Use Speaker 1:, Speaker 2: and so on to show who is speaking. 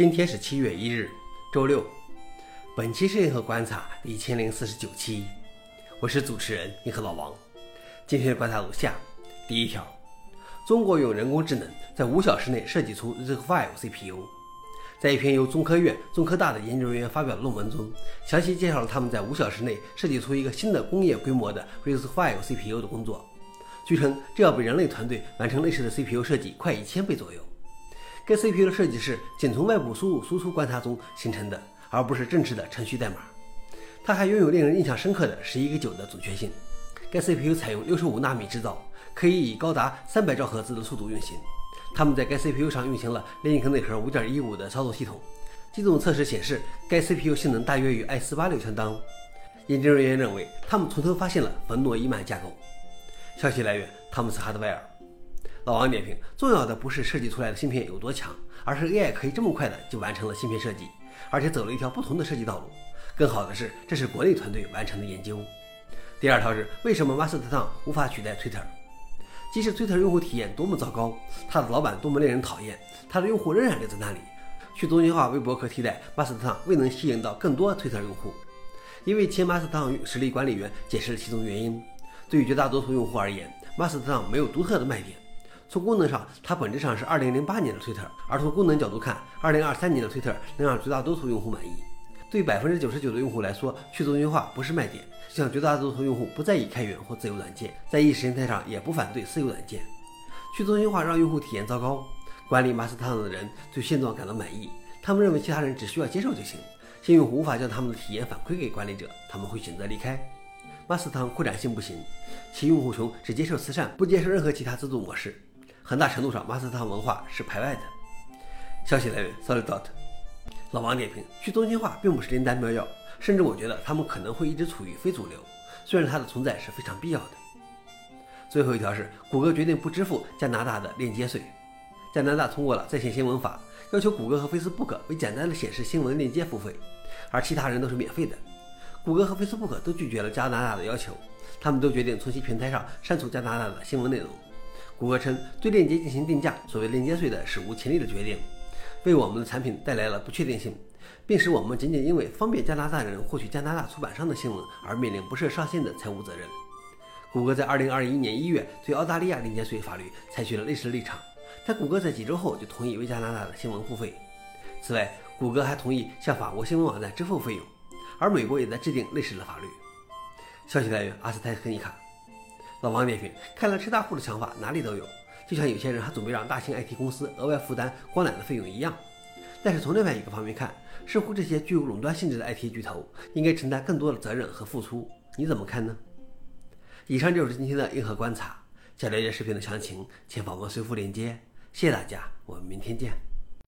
Speaker 1: 今天是七月一日，周六。本期是银河观察一千零四十九期，我是主持人银河老王。今天的观察如下：第一条，中国用人工智能在五小时内设计出 RISC-V CPU。在一篇由中科院、中科大的研究人员发表的论文中，详细介绍了他们在五小时内设计出一个新的工业规模的 RISC-V CPU 的工作。据称，这要比人类团队完成类似的 CPU 设计快一千倍左右。该 CPU 的设计是仅从外部输入输出观察中形成的，而不是正式的程序代码。它还拥有令人印象深刻的十一个九的准确性。该 CPU 采用六十五纳米制造，可以以高达三百兆赫兹的速度运行。他们在该 CPU 上运行了另一个内核五点一五的操作系统。机动测试显示，该 CPU 性能大约与 i 四八六相当。研究人员认为，他们从头发现了冯诺依曼架构。消息来源：汤姆斯哈德威尔。老王点评：重要的不是设计出来的芯片有多强，而是 AI 可以这么快的就完成了芯片设计，而且走了一条不同的设计道路。更好的是，这是国内团队完成的研究。第二条是为什么 Mastodon 无法取代 Twitter？即使 Twitter 用户体验多么糟糕，它的老板多么令人讨厌，它的用户仍然留在那里。去中心化微博可替代 Mastodon 未能吸引到更多 Twitter 用户。一位前 Mastodon 实力管理员解释了其中原因：对于绝大多数用户而言，Mastodon 没有独特的卖点。从功能上，它本质上是2008年的 Twitter；而从功能角度看，2023年的 Twitter 能让绝大多数用户满意。对百分之九十九的用户来说，去中心化不是卖点，就像绝大多数用户不在意开源或自由软件，在意识形态上也不反对私有软件。去中心化让用户体验糟糕，管理 Mastern 的人对现状感到满意，他们认为其他人只需要接受就行。新用户无法将他们的体验反馈给管理者，他们会选择离开。Mastern 扩展性不行，其用户群只接受慈善，不接受任何其他制度模式。很大程度上，马斯特文化是排外的。消息来源：Solidot。老王点评：去中心化并不是灵丹妙药，甚至我觉得他们可能会一直处于非主流，虽然它的存在是非常必要的。最后一条是，谷歌决定不支付加拿大的链接税。加拿大通过了在线新闻法，要求谷歌和 Facebook 为简单的显示新闻链接付费，而其他人都是免费的。谷歌和 Facebook 都拒绝了加拿大的要求，他们都决定从其平台上删除加拿大的新闻内容。谷歌称，对链接进行定价，所谓链接税的史无前例的决定，为我们的产品带来了不确定性，并使我们仅仅因为方便加拿大人获取加拿大出版商的新闻而面临不设上限的财务责任。谷歌在2021年1月对澳大利亚链接税法律采取了类似的立场，但谷歌在几周后就同意为加拿大的新闻付费。此外，谷歌还同意向法国新闻网站支付费用，而美国也在制定类似的法律。消息来源：阿斯泰克尼卡。老王点评：看来吃大户的想法哪里都有，就像有些人还准备让大型 IT 公司额外负担光缆的费用一样。但是从另外一个方面看，似乎这些具有垄断性质的 IT 巨头应该承担更多的责任和付出。你怎么看呢？以上就是今天的硬核观察。想了解视频的详情，请访问随附链接。谢谢大家，我们明天见。